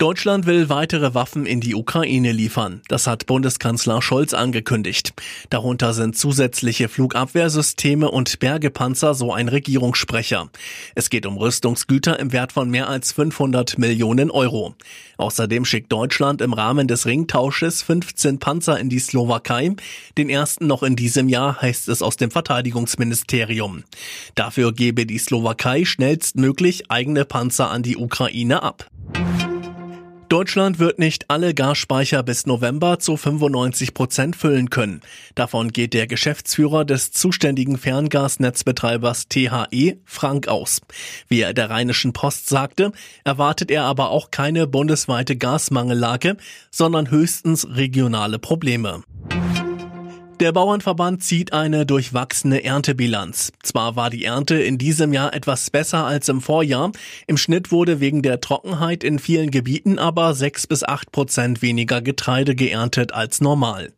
Deutschland will weitere Waffen in die Ukraine liefern. Das hat Bundeskanzler Scholz angekündigt. Darunter sind zusätzliche Flugabwehrsysteme und Bergepanzer, so ein Regierungssprecher. Es geht um Rüstungsgüter im Wert von mehr als 500 Millionen Euro. Außerdem schickt Deutschland im Rahmen des Ringtausches 15 Panzer in die Slowakei. Den ersten noch in diesem Jahr, heißt es aus dem Verteidigungsministerium. Dafür gebe die Slowakei schnellstmöglich eigene Panzer an die Ukraine ab. Deutschland wird nicht alle Gasspeicher bis November zu 95 Prozent füllen können. Davon geht der Geschäftsführer des zuständigen Ferngasnetzbetreibers THE, Frank, aus. Wie er der Rheinischen Post sagte, erwartet er aber auch keine bundesweite Gasmangellage, sondern höchstens regionale Probleme. Der Bauernverband zieht eine durchwachsene Erntebilanz. Zwar war die Ernte in diesem Jahr etwas besser als im Vorjahr, im Schnitt wurde wegen der Trockenheit in vielen Gebieten aber sechs bis acht Prozent weniger Getreide geerntet als normal.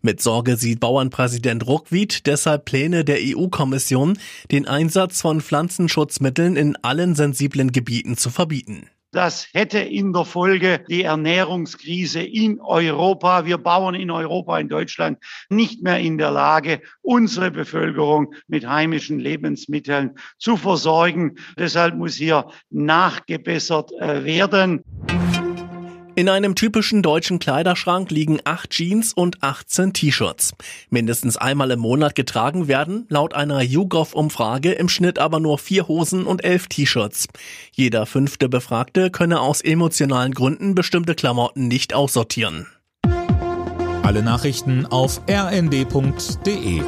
Mit Sorge sieht Bauernpräsident Ruckwied deshalb Pläne der EU-Kommission, den Einsatz von Pflanzenschutzmitteln in allen sensiblen Gebieten zu verbieten. Das hätte in der Folge die Ernährungskrise in Europa, wir Bauern in Europa, in Deutschland, nicht mehr in der Lage, unsere Bevölkerung mit heimischen Lebensmitteln zu versorgen. Deshalb muss hier nachgebessert äh, werden. In einem typischen deutschen Kleiderschrank liegen acht Jeans und 18 T-Shirts. Mindestens einmal im Monat getragen werden, laut einer YouGov-Umfrage im Schnitt aber nur vier Hosen und elf T-Shirts. Jeder fünfte Befragte könne aus emotionalen Gründen bestimmte Klamotten nicht aussortieren. Alle Nachrichten auf rnd.de